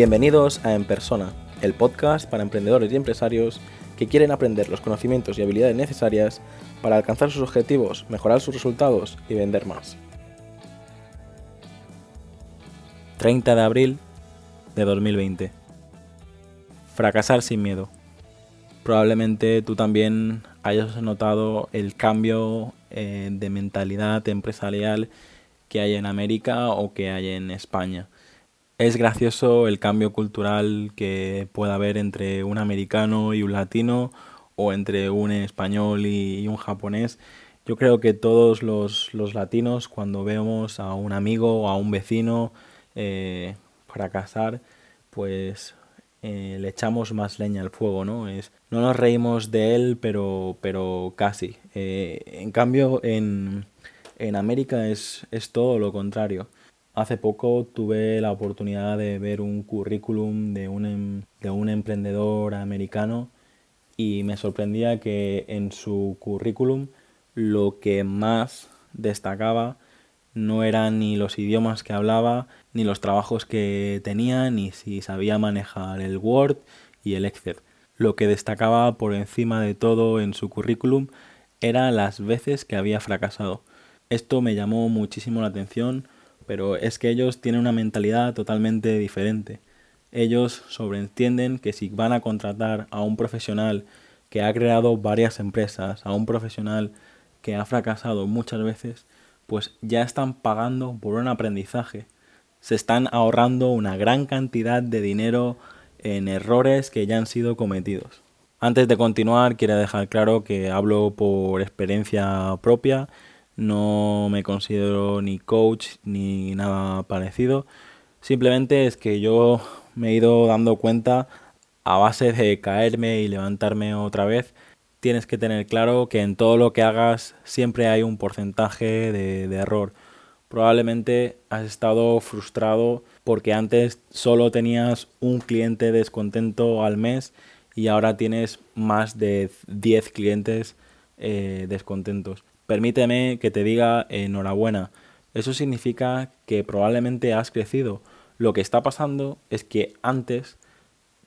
Bienvenidos a En Persona, el podcast para emprendedores y empresarios que quieren aprender los conocimientos y habilidades necesarias para alcanzar sus objetivos, mejorar sus resultados y vender más. 30 de abril de 2020. Fracasar sin miedo. Probablemente tú también hayas notado el cambio eh, de mentalidad empresarial que hay en América o que hay en España es gracioso el cambio cultural que pueda haber entre un americano y un latino o entre un español y, un japonés. Yo creo que todos los, latinos cuando vemos a un amigo o a un vecino eh, fracasar, pues eh, le echamos más leña al fuego, ¿no? Es, no nos reímos de él, pero, pero casi. Eh, en cambio, en, en América es, es todo lo contrario. Hace poco tuve la oportunidad de ver un currículum de un, em, de un emprendedor americano y me sorprendía que en su currículum lo que más destacaba no eran ni los idiomas que hablaba, ni los trabajos que tenía, ni si sabía manejar el Word y el Excel. Lo que destacaba por encima de todo en su currículum era las veces que había fracasado. Esto me llamó muchísimo la atención pero es que ellos tienen una mentalidad totalmente diferente. Ellos sobreentienden que si van a contratar a un profesional que ha creado varias empresas, a un profesional que ha fracasado muchas veces, pues ya están pagando por un aprendizaje. Se están ahorrando una gran cantidad de dinero en errores que ya han sido cometidos. Antes de continuar, quiero dejar claro que hablo por experiencia propia no me considero ni coach ni nada parecido. Simplemente es que yo me he ido dando cuenta a base de caerme y levantarme otra vez. Tienes que tener claro que en todo lo que hagas siempre hay un porcentaje de, error. Probablemente has estado frustrado porque antes solo tenías un cliente descontento al mes y ahora tienes más de 10 clientes eh, descontentos. Permíteme que te diga enhorabuena. Eso significa que probablemente has crecido. Lo que está pasando es que antes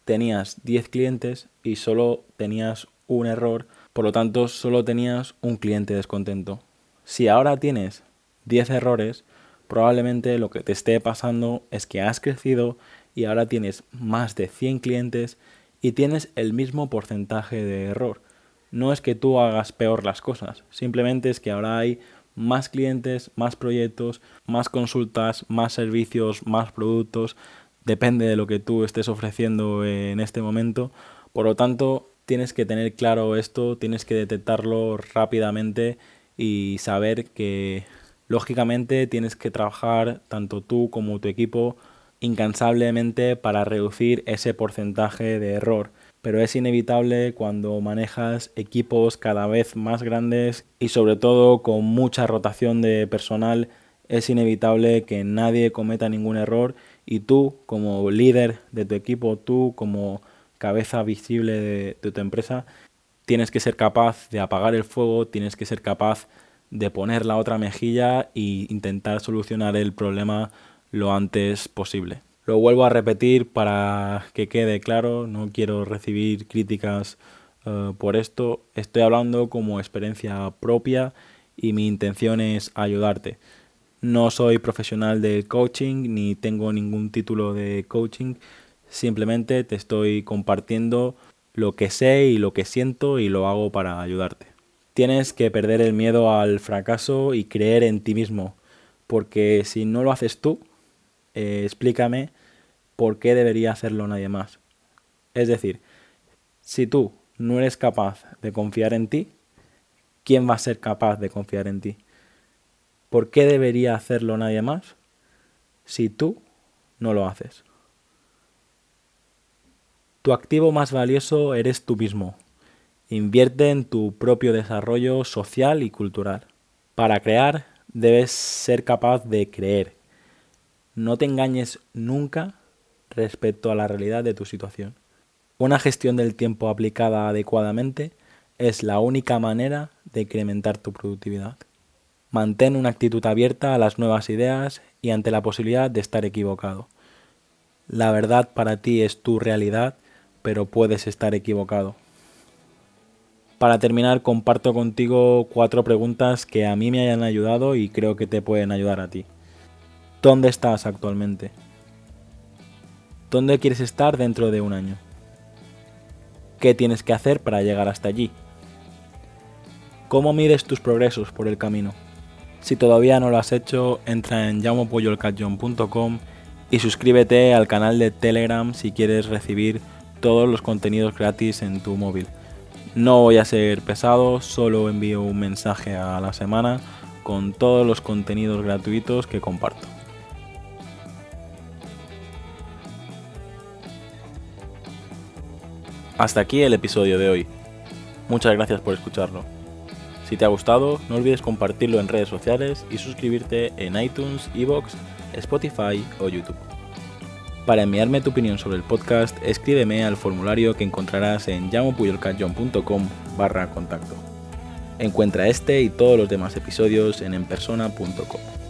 tenías 10 clientes y solo tenías un error, por lo tanto solo tenías un cliente descontento. Si ahora tienes 10 errores, probablemente lo que te esté pasando es que has crecido y ahora tienes más de 100 clientes y tienes el mismo porcentaje de error no es que tú hagas peor las cosas, simplemente es que ahora hay más clientes, más proyectos, más consultas, más servicios, más productos, depende de lo que tú estés ofreciendo en este momento. Por lo tanto, tienes que tener claro esto, tienes que detectarlo rápidamente y saber que lógicamente tienes que trabajar tanto tú como tu equipo incansablemente para reducir ese porcentaje de error pero es inevitable cuando manejas equipos cada vez más grandes y sobre todo con mucha rotación de personal, es inevitable que nadie cometa ningún error y tú como líder de tu equipo, tú como cabeza visible de, tu empresa, tienes que ser capaz de apagar el fuego, tienes que ser capaz de poner la otra mejilla e intentar solucionar el problema lo antes posible. Lo vuelvo a repetir para que quede claro, no quiero recibir críticas eh, por esto, estoy hablando como experiencia propia y mi intención es ayudarte. No soy profesional del coaching ni tengo ningún título de coaching, simplemente te estoy compartiendo lo que sé y lo que siento y lo hago para ayudarte. Tienes que perder el miedo al fracaso y creer en ti mismo, porque si no lo haces tú, eh, explícame por qué debería hacerlo nadie más. Es decir, si tú no eres capaz de confiar en ti, ¿quién va a ser capaz de confiar en ti? ¿Por qué debería hacerlo nadie más si tú no lo haces? Tu activo más valioso eres tú mismo. Invierte en tu propio desarrollo social y cultural. Para crear debes ser capaz de creer no te engañes nunca respecto a la realidad de tu situación. Una gestión del tiempo aplicada adecuadamente es la única manera de incrementar tu productividad. Mantén una actitud abierta a las nuevas ideas y ante la posibilidad de estar equivocado. La verdad para ti es tu realidad, pero puedes estar equivocado. Para terminar, comparto contigo cuatro preguntas que a mí me hayan ayudado y creo que te pueden ayudar a ti. ¿Dónde estás actualmente? ¿Dónde quieres estar dentro de un año? ¿Qué tienes que hacer para llegar hasta allí? ¿Cómo mides tus progresos por el camino? Si todavía no lo has hecho, entra en llamopuyolcatjon.com y suscríbete al canal de Telegram si quieres recibir todos los contenidos gratis en tu móvil. No voy a ser pesado, solo envío un mensaje a la semana con todos los contenidos gratuitos que comparto. Hasta aquí el episodio de hoy. Muchas gracias por escucharlo. Si te ha gustado, no olvides compartirlo en redes sociales y suscribirte en iTunes, Evox, Spotify o YouTube. Para enviarme tu opinión sobre el podcast, escríbeme al formulario que encontrarás en llamopuyolcanjon.com barra contacto. Encuentra este y todos los demás episodios en enpersona.com.